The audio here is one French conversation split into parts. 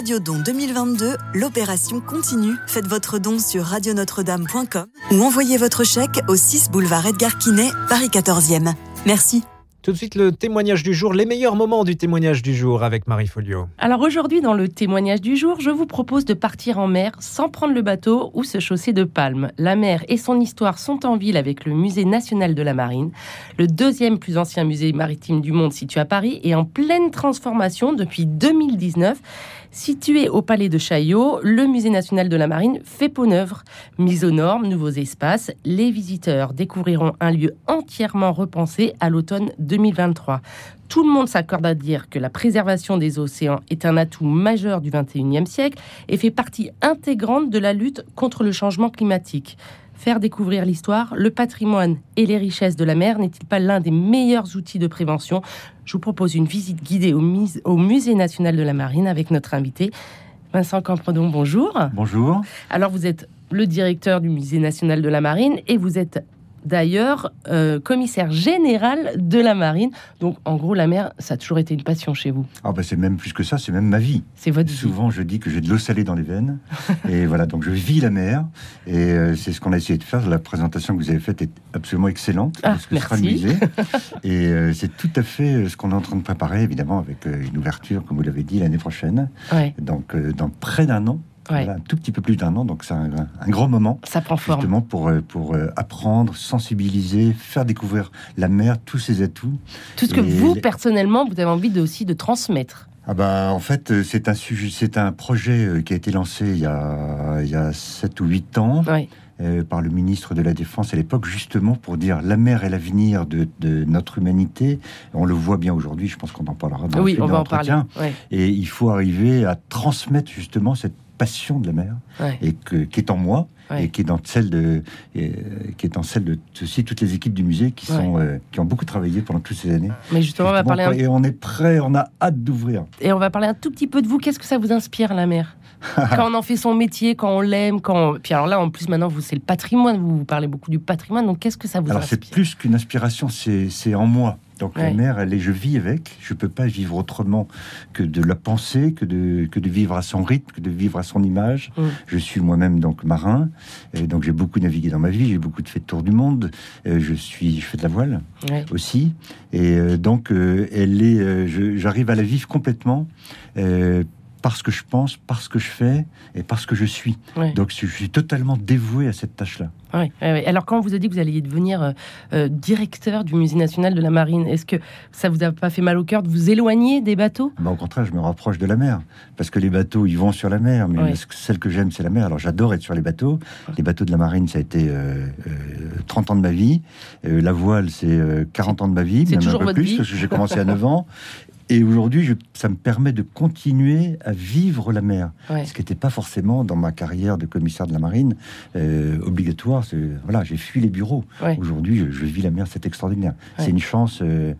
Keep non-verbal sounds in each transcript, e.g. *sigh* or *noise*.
Radio Don 2022, l'opération continue. Faites votre don sur radionotre-dame.com ou envoyez votre chèque au 6 boulevard Edgar Quinet, Paris 14e. Merci. Tout de suite, le témoignage du jour, les meilleurs moments du témoignage du jour avec Marie Folio. Alors aujourd'hui, dans le témoignage du jour, je vous propose de partir en mer sans prendre le bateau ou se chausser de palmes. La mer et son histoire sont en ville avec le Musée national de la marine, le deuxième plus ancien musée maritime du monde situé à Paris et en pleine transformation depuis 2019. Situé au palais de Chaillot, le Musée national de la marine fait peau neuve. Mise aux normes, nouveaux espaces, les visiteurs découvriront un lieu entièrement repensé à l'automne 2023. Tout le monde s'accorde à dire que la préservation des océans est un atout majeur du 21e siècle et fait partie intégrante de la lutte contre le changement climatique. Faire découvrir l'histoire, le patrimoine et les richesses de la mer n'est-il pas l'un des meilleurs outils de prévention? Je vous propose une visite guidée au, au, Musée national de la marine avec notre invité, Vincent Campredon. Bonjour. Bonjour. Alors, vous êtes le directeur du Musée national de la marine et vous êtes d'ailleurs euh, commissaire général de la marine. Donc en gros, la mer, ça a toujours été une passion chez vous. Ah bah c'est même plus que ça, c'est même ma vie. C'est votre Souvent, je dis que j'ai de l'eau salée dans les veines. *laughs* et voilà, donc je vis la mer. Et euh, c'est ce qu'on a essayé de faire. La présentation que vous avez faite est absolument excellente. Ah, merci. *laughs* et euh, c'est tout à fait ce qu'on est en train de préparer, évidemment, avec une ouverture, comme vous l'avez dit, l'année prochaine. Donc dans près d'un an, un tout petit peu plus d'un an, donc c'est un, grand moment. Ça prend forme. Justement pour, euh, pour euh, apprendre, sensibiliser, faire découvrir la mer, tous ses atouts. Tout ce que vous, personnellement, vous avez envie de, aussi de transmettre. Ah bah, en fait, euh, c'est un sujet, c'est un projet qui a été lancé il y a, il y a 7 ou 8 ans. par le ministre de la Défense à l'époque, justement pour dire la mer est l'avenir de, de, notre humanité. On le voit bien aujourd'hui, je pense qu'on en parlera dans oui, on va en parler. Et il faut arriver à transmettre justement cette passion de la mer et que, qui est en moi et qui est dans celle de qui est dans celle de aussi toutes les équipes du musée qui sont euh, qui ont beaucoup travaillé pendant toutes ces années. Mais justement, on va parler et on est prêt, on a hâte d'ouvrir. Et on va parler un tout petit peu de vous. Qu'est-ce que ça vous inspire la mer? *laughs* Quand on en fait son métier, quand on l'aime, quand puis alors là en plus maintenant vous c'est le patrimoine, vous, vous parlez beaucoup du patrimoine. Donc qu'est-ce que ça vous alors, inspire? Alors c'est plus qu'une inspiration, c'est en moi. Donc la mer, elle est, je vis avec. Je peux pas vivre autrement que de la penser, que de que de vivre à son rythme, que de vivre à son image. Mm. Je suis moi-même donc marin, et donc j'ai beaucoup navigué dans ma vie. J'ai beaucoup fait de tour du monde. Euh, je suis, je fais de la voile aussi, et euh, donc euh, elle est. J'arrive à la vivre complètement parce que je pense, parce que je fais et parce que je suis. Donc je suis totalement dévoué à cette tâche-là. Alors quand on vous a dit que vous alliez devenir euh, euh, directeur du Musée national de la marine, est-ce que ça vous a pas fait mal au cœur de vous éloigner des bateaux? Bah, Au contraire, je me rapproche de la mer. Parce que les bateaux, ils vont sur la mer. Mais celle que j'aime, c'est la mer. Alors j'adore être sur les bateaux. Les bateaux de la marine, ça a été 30 euh, ans de ma vie. la voile, c'est 40 ans de ma vie. C'est toujours un peu plus, vie. parce que j'ai commencé à 9 ans. *laughs* Et aujourd'hui, ça me permet de continuer à vivre la mer, ce qui n'était pas forcément dans ma carrière de commissaire de la marine euh, obligatoire. Voilà, j'ai fui les bureaux. Aujourd'hui, je, vis la mer, c'est extraordinaire. C'est une chance. Euh,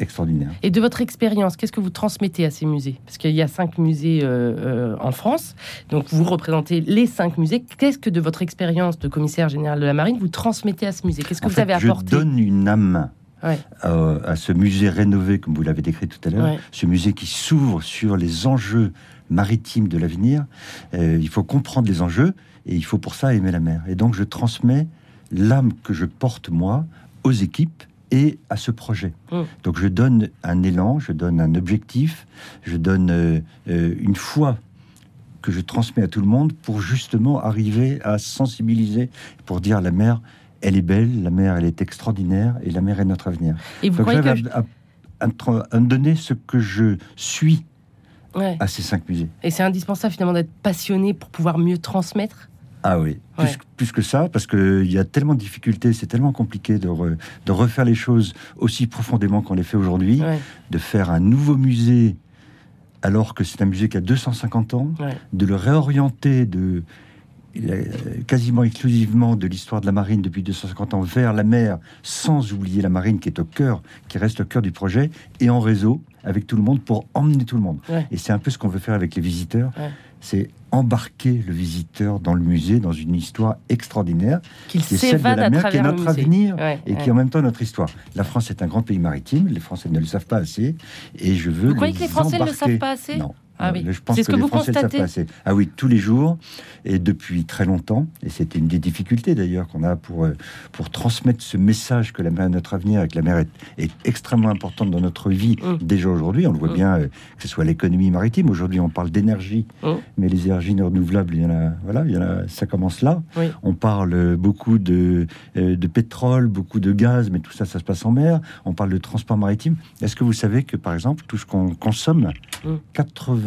extraordinaire. Et de votre expérience, qu'est-ce que vous transmettez à ces musées? Parce qu'il y a cinq musées euh, en France, donc vous représentez les cinq musées. Qu'est-ce que de votre expérience de commissaire général de la marine vous transmettez à ce musée? Qu'est-ce que vous avez apporté? Je donne une âme à, ce musée rénové, comme vous l'avez décrit tout à l'heure, ce musée qui s'ouvre sur les enjeux maritimes de l'avenir. Euh, il faut comprendre les enjeux et il faut pour ça aimer la mer. Et donc je transmets l'âme que je porte moi aux équipes et à ce projet. Mm. Donc je donne un élan, je donne un objectif, je donne euh, euh, une foi que je transmets à tout le monde pour justement arriver à sensibiliser, pour dire la mer, elle est belle, la mer, elle est extraordinaire, et la mer est notre avenir. Et vous croyez que à, me donner ce que je suis à ces cinq musées. Et c'est indispensable finalement d'être passionné pour pouvoir mieux transmettre? Ah oui, plus, que ça, parce qu'il y a tellement de difficultés, c'est tellement compliqué de, de, refaire les choses aussi profondément qu'on les fait aujourd'hui, de faire un nouveau musée alors que c'est un musée qui a 250 ans, de le réorienter, de, quasiment exclusivement de l'histoire de la marine depuis 250 ans vers la mer, sans oublier la marine qui est au cœur, qui reste au cœur du projet, et en réseau avec tout le monde pour emmener tout le monde. Et c'est un peu ce qu'on veut faire avec les visiteurs. C'est embarquer le visiteur dans le musée, dans une histoire extraordinaire, qui est celle de la mer, qui est notre avenir et qui est en même temps notre histoire. La France est un grand pays maritime, les Français ne le savent pas assez, et je veux. Vous croyez que les Français ne le savent pas assez? Non. Ah oui. Je pense c'est ce que, les vous Français constatez. le savent pas assez. Ah oui, tous les jours et depuis très longtemps. Et c'était une des difficultés d'ailleurs qu'on a pour euh, pour transmettre ce message que la mer est notre avenir et que la mer est, est extrêmement importante dans notre vie Mm. déjà aujourd'hui. On le voit Mm. bien, euh, que ce soit l'économie maritime. Aujourd'hui, on parle d'énergie, Mm. mais les énergies renouvelables, il y en a. Voilà, il y en a. Ça commence là. Oui. On parle euh, beaucoup de euh, de pétrole, beaucoup de gaz, mais tout ça, ça se passe en mer. On parle de transport maritime. Est-ce que vous savez que par exemple, tout ce qu'on consomme, Mm.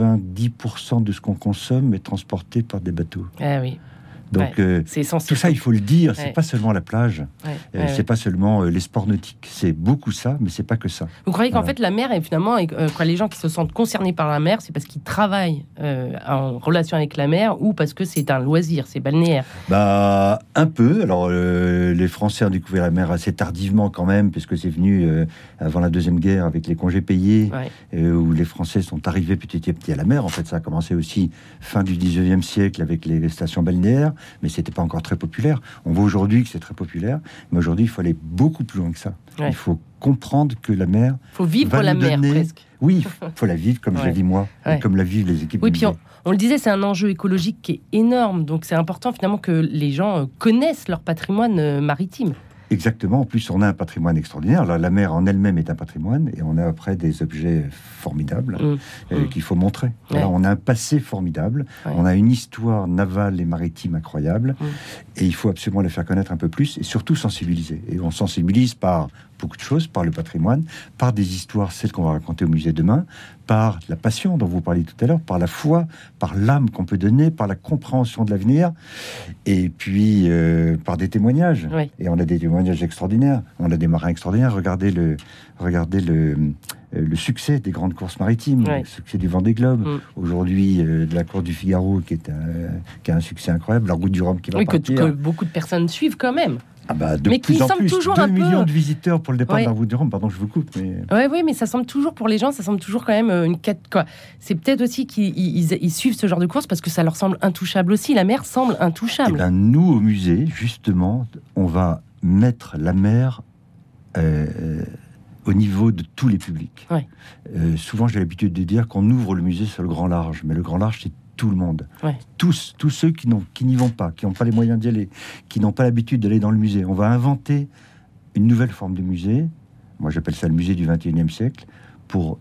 90% de ce qu'on consomme est transporté par des bateaux. Ah Donc Ouais. euh, tout ça, il faut le dire. C'est Ouais. pas seulement la plage, Ouais, euh, c'est pas seulement euh, les sports nautiques. C'est beaucoup ça, mais c'est pas que ça. Vous croyez qu'en fait la mer est finalement, et, euh, les gens qui se sentent concernés par la mer, c'est parce qu'ils travaillent en relation avec la mer ou parce que c'est un loisir, c'est balnéaire? Bah un peu. Alors les Français ont découvert la mer assez tardivement quand même, puisque c'est venu avant la deuxième guerre avec les congés payés. Où les Français sont arrivés petit à petit à la mer. En fait, ça a commencé aussi fin du 19e siècle avec les stations balnéaires, mais c'était pas encore très populaire. On voit aujourd'hui que c'est très populaire, mais aujourd'hui, il faut aller beaucoup plus loin que ça. Ouais. Il faut comprendre que la mer, faut vivre Va la mer donner- presque. oui, *laughs* il faut la vivre comme je la vis moi, Ouais. et comme la vivent les équipes. Oui, puis on, on le disait, c'est un enjeu écologique qui est énorme, donc c'est important finalement que les gens euh, connaissent leur patrimoine euh, maritime. Exactement. En plus, on a un patrimoine extraordinaire. La, la mer en elle-même est un patrimoine, et on a après des objets formidables Mm. euh, Mm. qu'il faut montrer. Voilà, on a un passé formidable, Ouais. on a une histoire navale et maritime incroyable, Mm. et il faut absolument la faire connaître un peu plus, et surtout sensibiliser. Et on sensibilise par beaucoup de choses, par le patrimoine, par des histoires, celles qu'on va raconter au musée demain, par la passion dont vous parliez tout à l'heure, par la foi, par l'âme qu'on peut donner, par la compréhension de l'avenir, et puis euh, par des témoignages. Oui. Et on a des témoignages extraordinaires. On a des marins extraordinaires. Regardez le, regardez le, euh, le succès des grandes courses maritimes, le succès du Vendée Globe. Mm. Aujourd'hui, euh, de la course du Figaro, qui, est un, qui a un succès incroyable. La route du Rhum qui va Oui, que, partir. que beaucoup de personnes suivent quand même. Ah bah, de Mais qui plus en semble plus. toujours 2 un peu- millions de visiteurs pour le départ Ouais. de la route du Rhum. Pardon, je vous coupe. Mais... Oui, oui, mais ça semble toujours pour les gens, ça semble toujours quand même euh, une quête. Quoi. C'est peut-être aussi qu'ils ils- ils- ils suivent ce genre de course parce que ça leur semble intouchable aussi. La mer semble Eh intouchable. ben, nous, au musée, justement, on va mettre la mer euh, euh, au niveau de tous les publics. Ouais. Euh, souvent, j'ai l'habitude de dire qu'on ouvre le musée sur le grand large, mais le grand large, c'est tout le monde. Ouais. Tous, tous ceux qui n'ont- qui n'y vont pas, qui n'ont pas les moyens d'y aller, qui n'ont pas l'habitude d'aller dans le musée. On va inventer une nouvelle forme de musée. Moi, j'appelle ça le musée du 21e siècle pour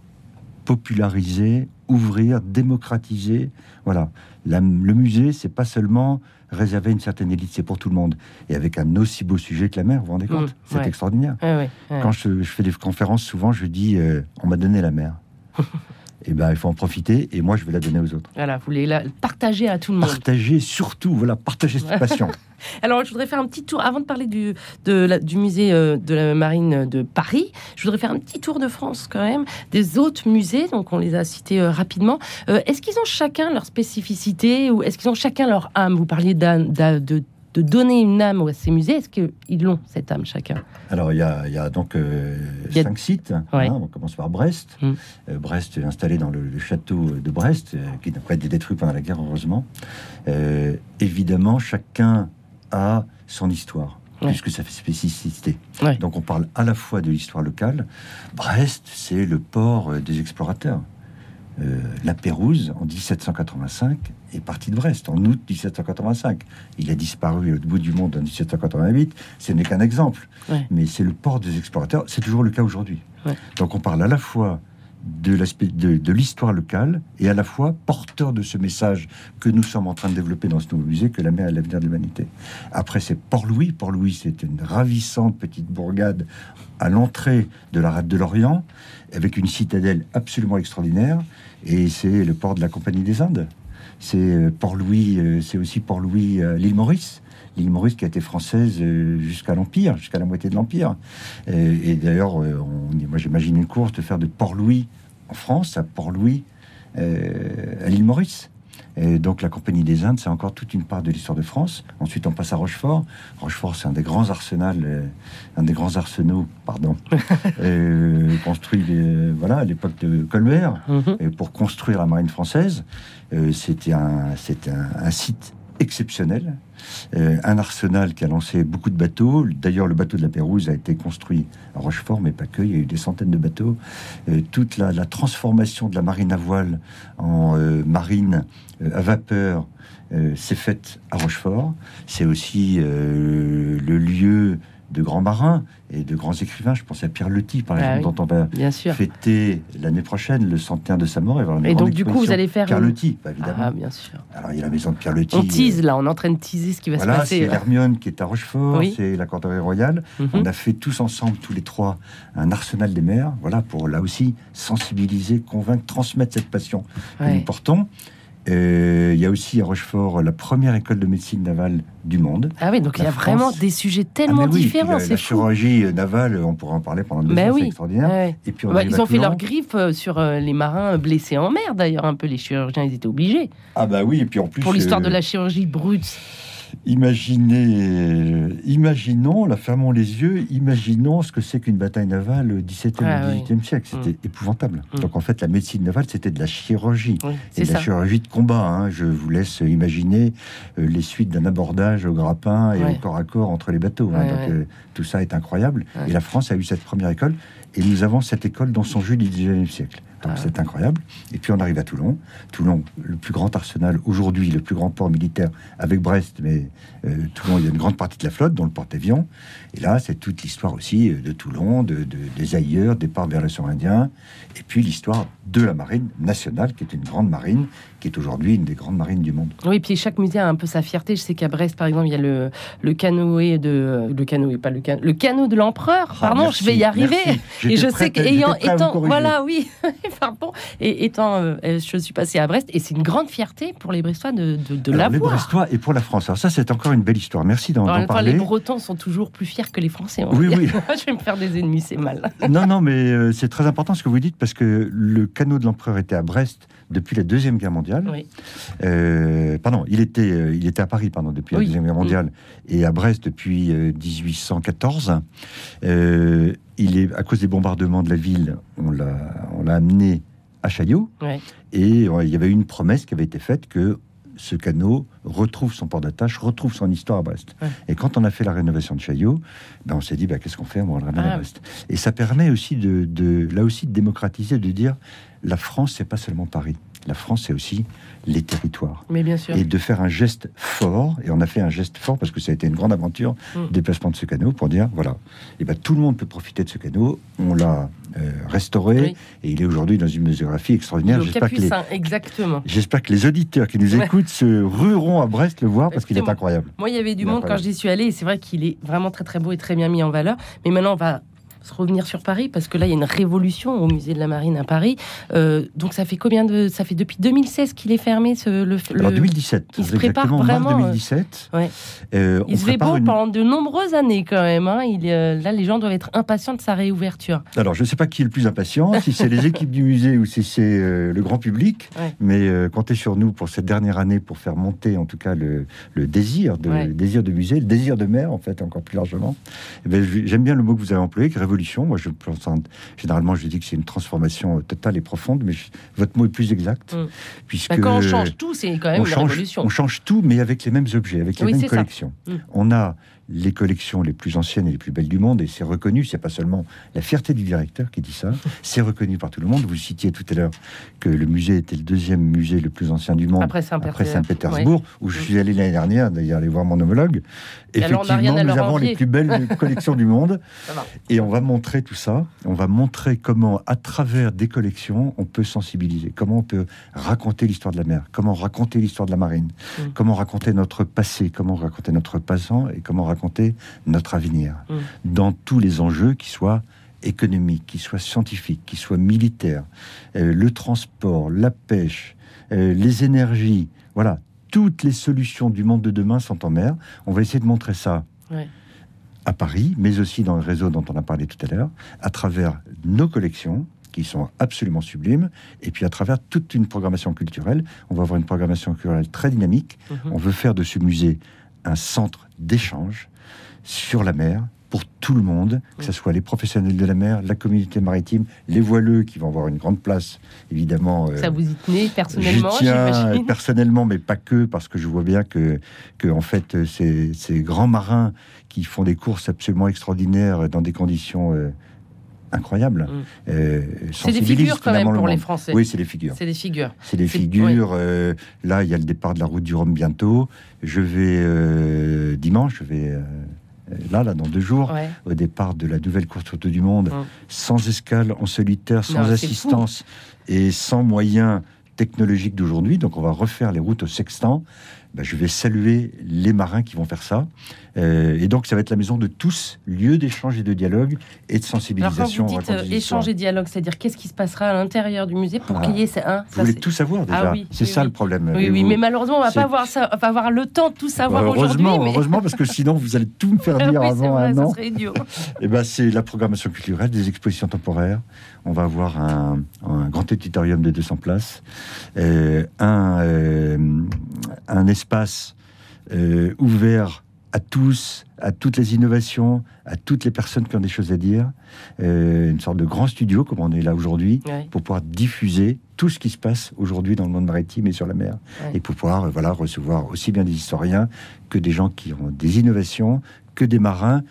populariser, ouvrir, démocratiser. Voilà. La- le musée, c'est pas seulement réservé à une certaine élite, c'est pour tout le monde. Et avec un aussi beau sujet que la mer, vous vous rendez compte? Mmh, C'est ouais. extraordinaire. Ouais. Quand je, je fais des conférences, souvent, je dis euh, on m'a donné la mer. *laughs* Et ben, il faut en profiter, et moi, je vais la donner aux autres. Voilà, vous voulez la partager à tout le monde. Partager, surtout, voilà, partager cette *laughs* passion. Alors, je voudrais faire un petit tour, avant de parler du, de la- du musée euh, de la marine de Paris, je voudrais faire un petit tour de France quand même, des autres musées, donc on les a cités euh, rapidement. Euh, est-ce qu'ils ont chacun leur spécificité ou est-ce qu'ils ont chacun leur âme? Vous parliez de, de donner une âme à ces musées, est-ce qu'ils l'ont, cette âme chacun? Alors, il y a, il y a donc euh, Il y a- cinq sites. hein. On commence par Brest. Mm. Euh, Brest est installé dans le, le château de Brest, euh, qui n'a pas été détruit pendant la guerre, heureusement. Évidemment, chacun a son histoire, Ouais. puisque ça fait spécificité. Ouais. Donc, on parle à la fois de l'histoire locale. Brest, c'est le port des explorateurs. La Pérouse, en 1785, est partie de Brest, en août 1785. Il a disparu au bout du monde en 1788. Ce n'est qu'un exemple. Ouais. Mais c'est le port des explorateurs. C'est toujours le cas aujourd'hui. Ouais. Donc on parle à la fois de l'aspect de, de l'histoire locale et à la fois porteur de ce message que nous sommes en train de développer dans ce nouveau musée que la mer est l'avenir de l'humanité. Après c'est Port-Louis. Port-Louis c'est une ravissante petite bourgade à l'entrée de la rade de l'Orient avec une citadelle absolument extraordinaire et c'est le port de la Compagnie des Indes. C'est euh, Port-Louis, euh, c'est aussi Port-Louis, euh, l'île Maurice. L'île Maurice qui a été française jusqu'à l'Empire, jusqu'à la moitié de l'Empire. Et d'ailleurs, moi j'imagine une course de faire de Port-Louis en France à Port-Louis à l'île Maurice. Et donc la Compagnie des Indes, c'est encore toute une part de l'histoire de France. Ensuite, on passe à Rochefort. Rochefort, c'est un des grands arsenals, euh, un des grands arsenaux, pardon, *laughs* euh, construit euh, voilà à l'époque de Colbert Mhm. et pour construire la marine française. Euh, C'était un, c'était un, un site exceptionnel. Euh, un arsenal qui a lancé beaucoup de bateaux. D'ailleurs, le bateau de la Pérouse a été construit à Rochefort, mais pas que. Il y a eu des centaines de bateaux. Euh, toute la, transformation de la marine à voile en euh, marine à vapeur s'est faite à Rochefort. C'est aussi le lieu de grands marins et de grands écrivains. Je pense à Pierre Leti, par ah exemple, dont on va bien sûr. fêter l'année prochaine le centenaire de sa mort. Et, et donc, du coup, vous allez faire. Pierre Leti, évidemment. Ah, bien sûr. Alors, il y a la maison de Pierre Leti. On tease, là, on est en train de teaser ce qui va se passer. C'est l'Hermione qui est à Rochefort, c'est la Corderie Royale. Mhm. On a fait tous ensemble, tous les trois, un arsenal des mers, voilà, pour là aussi sensibiliser, convaincre, transmettre cette passion que nous portons. Euh, il y a aussi à Rochefort la première école de médecine navale du monde. Ah oui, donc il y a vraiment des sujets tellement ah différents. La, la chirurgie navale, on pourrait en parler pendant deux heures, c'est extraordinaire. Et puis bah, ils ont fait leur griffe euh, sur euh, les marins blessés en mer, d'ailleurs, un peu. Les chirurgiens, ils étaient obligés. Ah bah oui, et puis en plus... Pour l'histoire de la chirurgie brute. Imaginez, imaginons, la fermons les yeux, imaginons ce que c'est qu'une bataille navale au XVIIe et XVIIIe siècle. C'était mm. épouvantable. Mm. Donc en fait, la médecine navale, c'était de la chirurgie. et de la chirurgie de combat. Hein. Je vous laisse imaginer euh, les suites d'un abordage au grappin et au corps à corps entre les bateaux. Hein. Donc euh, tout ça est incroyable. Et la France a eu cette première école. Et nous avons cette école dans son jus du XIXe siècle. Donc c'est incroyable. Et puis on arrive à Toulon. Toulon, le plus grand arsenal aujourd'hui, le plus grand port militaire avec Brest, mais euh, Toulon, il y a une grande partie de la flotte, dont le porte-avions. Et là, c'est toute l'histoire aussi euh, de Toulon, de, des ailleurs, départ vers l'océan Indien, et puis l'histoire de la marine nationale, qui est une grande marine, qui est aujourd'hui une des grandes marines du monde. Oui, puis chaque musée a un peu sa fierté. Je sais qu'à Brest, par exemple, il y a le, le canoë de le canoë, pas le canot, le canot de l'empereur. Ah, Pardon, je vais y arriver. Et je sais qu'ayant étant voilà, oui, *laughs* pardon, et étant, euh, je suis passé à Brest, et c'est une grande fierté pour les Brestois de, de, de l'avoir. Les Brestois et pour la France. Alors ça, c'est encore une belle histoire. Merci d'en parler. Les Bretons sont toujours plus fiers que les Français. Oui, oui. *laughs* je vais me faire des ennemis, c'est mal. non, non, mais euh, c'est très important ce que vous dites parce que le canot de l'empereur était à Brest depuis la deuxième guerre mondiale. Oui. Euh, pardon, il était, euh, il était à Paris pendant depuis la deuxième guerre mondiale et à Brest depuis 1814. il est à cause des bombardements de la ville, on l'a, on l'a amené à Chaillot. Et il y avait une promesse qui avait été faite que ce canot retrouve son port d'attache, retrouve son histoire à Brest. Et quand on a fait la rénovation de Chaillot, ben on s'est dit, ben, qu'est-ce qu'on fait? On le ramène à ah. Brest. Et ça permet aussi de, là aussi, de démocratiser, de dire, la France, c'est pas seulement Paris. La France, c'est aussi les territoires. Mais bien sûr. Et de faire un geste fort, et on a fait un geste fort parce que ça a été une grande aventure, mm. déplacement de ce canot, pour dire, voilà, et ben, tout le monde peut profiter de ce canot. On l'a euh, restauré et il est aujourd'hui dans une muséographie extraordinaire. J'espère que, les, exactement. j'espère que les auditeurs qui nous écoutent se rueront à Brest le voir parce qu'il est incroyable. Moi, il y avait du monde quand j'y suis allé et c'est vrai qu'il est vraiment très très beau et très bien mis en valeur. Mais maintenant, on va revenir sur Paris parce que là il y a une révolution au musée de la Marine à Paris. Euh, donc ça fait combien de ça fait depuis 2016 qu'il est fermé ce le, Alors 2017. Il se prépare vraiment. 2017. Euh, ouais. Euh, il se fait beau pendant de nombreuses années quand même. Hein. Il, là les gens doivent être impatients de sa réouverture. Alors je ne sais pas qui est le plus impatient, si c'est les *laughs* équipes du musée ou si c'est le grand public. Mais comptez sur nous pour cette dernière année pour faire monter en tout cas le, le désir de le désir de musée, le désir de mer en fait encore plus largement. Eh ben, j'aime bien le mot que vous avez employé, qui moi, je pense généralement, je dis que c'est une transformation totale et profonde, mais votre mot est plus exact. Mm. Puisque bah, quand on change tout, c'est quand même une révolution. On change tout, mais avec les mêmes objets, avec les mêmes collections. Mm. On a les collections les plus anciennes et les plus belles du monde, et c'est reconnu, c'est pas seulement la fierté du directeur qui dit ça, c'est reconnu par tout le monde. Vous citiez tout à l'heure que le musée était le deuxième musée le plus ancien du monde après Saint-Pétersbourg, où je suis allé l'année dernière, d'ailleurs, aller voir mon homologue. Effectivement, nous avons les plus belles *laughs* collections du monde, et on va montrer tout ça. On va montrer comment, à travers des collections, on peut sensibiliser, comment on peut raconter l'histoire de la mer, comment raconter l'histoire de la marine, mm. comment raconter notre passé, comment raconter notre passant, et comment raconter notre avenir mm. dans tous les enjeux qui soient économiques, qui soient scientifiques, qui soient militaires, euh, le transport, la pêche, euh, les énergies, voilà, toutes les solutions du monde de demain sont en mer. On va essayer de montrer ça. À Paris, mais aussi dans le réseau dont on a parlé tout à l'heure, à travers nos collections, qui sont absolument sublimes, et puis à travers toute une programmation culturelle. On va avoir une programmation culturelle très dynamique. Mm-hmm. On veut faire de ce musée un centre d'échange sur la mer, pour tout le monde, que ce soit les professionnels de la mer, la communauté maritime, les voileux qui vont avoir une grande place, évidemment. Euh, ça vous y tenez personnellement tiens personnellement, mais pas que, parce que je vois bien que, que en fait, ces, ces grands marins qui font des courses absolument extraordinaires dans des conditions euh, incroyables. Mm. Euh, c'est des figures quand même pour les Français. Oui, c'est des figures. C'est des figures. C'est des figures. Euh, là, il y a le départ de la route du Rhum bientôt. Je vais dimanche, je vais là, là, dans deux jours, au départ de la nouvelle course auto du monde, mm. sans escale, en solitaire, sans assistance et sans moyens technologiques d'aujourd'hui. Donc, on va refaire les routes au sextant. Ben, je vais saluer les marins qui vont faire ça. Euh, et donc, ça va être la maison de tous, lieu d'échange et de dialogue et de sensibilisation. Alors, quand vous dites échange et dialogue, c'est-à-dire qu'est-ce qui se passera à l'intérieur du musée pour qu'il y ait ça, hein, Vous voulez tout savoir déjà. Ah, oui, c'est ça le problème. Oui, oui, mais malheureusement, on va pas avoir ça, on va avoir le temps de tout savoir aujourd'hui. Heureusement, heureusement, parce que sinon, vous allez tout me faire *laughs* dire avant un an. Et eh ben, c'est la programmation culturelle, des expositions temporaires. On va avoir un, un grand auditorium de 200 places, euh, un, euh, un espace euh, ouvert à tous, à toutes les innovations, à toutes les personnes qui ont des choses à dire. Euh, une sorte de grand studio, comme on est là aujourd'hui, pour pouvoir diffuser tout ce qui se passe aujourd'hui dans le monde maritime et sur la mer. Et pour pouvoir voilà, recevoir aussi bien des historiens que des gens qui ont des innovations, que des marins,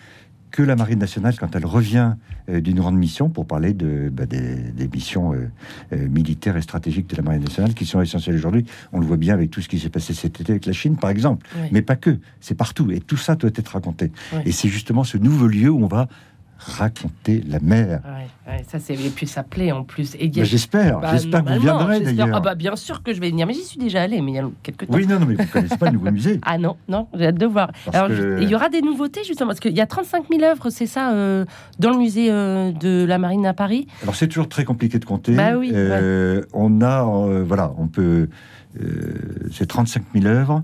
que la Marine nationale, quand elle revient euh, d'une grande mission, pour parler de, bah, des, missions euh, euh, militaires et stratégiques de la Marine nationale, qui sont essentielles aujourd'hui. On le voit bien avec tout ce qui s'est passé cet été avec la Chine, par exemple. Mais pas que, c'est partout. Et tout ça doit être raconté. Et c'est justement ce nouveau lieu où on va raconter la mer. ça c'est et puis ça plaît en plus. Et bah, j'espère, bah, j'espère que vous viendrez d'ailleurs. Ah bah bien sûr que je vais venir, mais j'y suis déjà allé, mais il y a quelques temps. Oui, non, non, mais vous connaissez pas le nouveau musée. Ah non, non, j'ai hâte de voir. Alors, il y aura des nouveautés justement parce qu'il y a 35 000 œuvres, c'est ça, euh, dans le musée euh, de la Marine à Paris. Alors c'est toujours très compliqué de compter. Bah oui. Euh, on a, voilà, on peut, c'est 35 000 œuvres.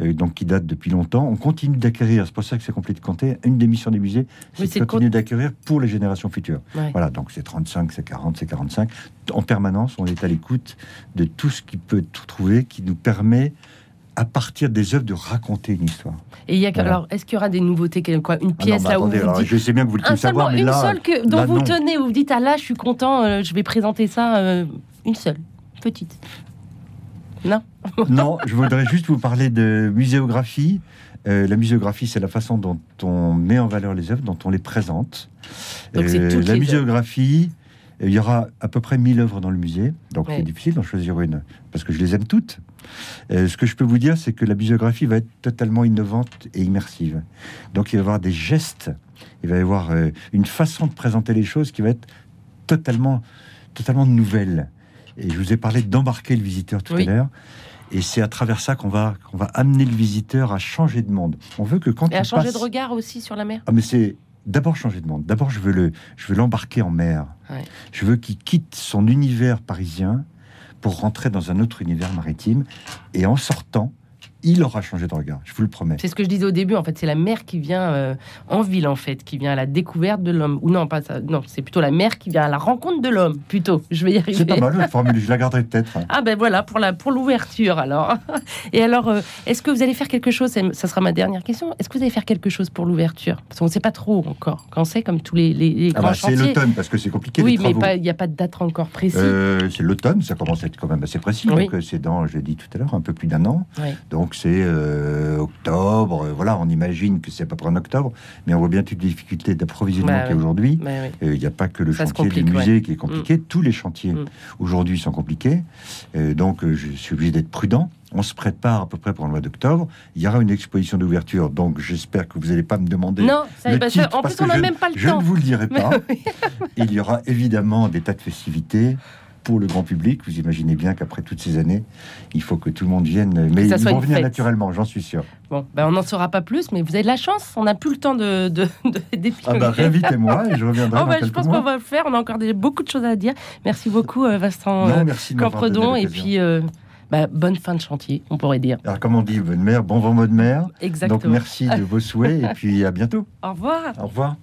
Euh, donc qui date depuis longtemps. On continue d'acquérir, c'est pour ça que c'est compliqué de compter. Une des missions des musées, c'est de continuer d'acquérir pour les générations futures. Voilà, donc c'est 35, c'est 40, c'est 45. En permanence, on est à l'écoute de tout ce qui peut trouver, qui nous permet à partir des œuvres de raconter une histoire. Et il y a alors est-ce qu'il y aura des nouveautés quoi une ah pièce là où vous dites... je sais bien que vous le savoir mais une là, seule que, dont vous tenez où vous dites ah là je suis content euh, je vais présenter ça euh, une seule petite non. *laughs* non, je voudrais juste vous parler de muséographie. Euh, la muséographie, c'est la façon dont on met en valeur les œuvres, dont on les présente. Euh, la muséographie, il y aura à peu près 1000 œuvres dans le musée, donc c'est difficile d'en choisir une, parce que je les aime toutes. Euh, ce que je peux vous dire, c'est que la muséographie va être totalement innovante et immersive. Donc il va y avoir des gestes, il va y avoir une façon de présenter les choses qui va être totalement, totalement nouvelle. Et je vous ai parlé d'embarquer le visiteur tout à l'heure. Et c'est à travers ça qu'on va, qu'on va amener le visiteur à changer de monde. On veut que quand et à changer de regard aussi sur la mer. Ah mais c'est d'abord changer de monde. D'abord je veux le, je veux l'embarquer en mer. Je veux qu'il quitte son univers parisien pour rentrer dans un autre univers maritime. Et en sortant, il aura changé de regard, je vous le promets. C'est ce que je disais au début, en fait, c'est la mer qui vient euh, en ville, en fait, qui vient à la découverte de l'homme. Ou non, pas ça, non, c'est plutôt la mer qui vient à la rencontre de l'homme, plutôt. Je vais y arriver. C'est pas mal, la formule, je la garderai peut-être. *laughs* Ah ben voilà, pour la pour l'ouverture, alors. *laughs* Et alors, euh, est-ce que vous allez faire quelque chose Ça sera ma dernière question. Est-ce que vous allez faire quelque chose pour l'ouverture? Parce qu'on ne sait pas trop encore. Quand c'est comme tous les, les, ah grands bah, C'est l'automne, parce que c'est compliqué. Oui, mais il n'y a pas de date encore précise. Euh, c'est l'automne, ça commence à être quand même assez précis. Donc c'est dans, je l'ai dit tout à l'heure, un peu plus d'un an. Donc c'est euh, octobre. Euh, voilà, on imagine que c'est à peu près en octobre, mais on voit bien toutes les difficultés d'approvisionnement bah qu'il y a aujourd'hui. Bah euh, il n'y a pas que le chantier du musée qui est compliqué. Mm. Tous les chantiers mm. aujourd'hui sont compliqués. donc, je suis obligé d'être prudent. On se prépare à peu près pour le mois d'octobre. Il y aura une exposition d'ouverture, donc j'espère que vous n'allez pas me demander. Non, ça le titre, en plus, on n'a même pas le je temps. Je ne vous le dirai *laughs* pas. Il y aura évidemment des tas de festivités pour le grand public. Vous imaginez bien qu'après toutes ces années, il faut que tout le monde vienne. Mais ils vont venir naturellement, j'en suis sûr. Bon, ben on n'en saura pas plus, mais vous avez de la chance. On n'a plus le temps de, de, *laughs* de Ah bah, réinvitez-moi et je reviendrai. oh bah, je pense qu'on va le faire. On a encore des, beaucoup de choses à dire. Merci beaucoup, euh, Vincent non, merci Campredon. Et puis. Euh, bah, bonne fin de chantier, on pourrait dire. Alors, comme on dit, bonne mère, bon vent de mer. Exactement. Donc, merci de vos souhaits et puis à bientôt. *laughs* Au revoir. Au revoir.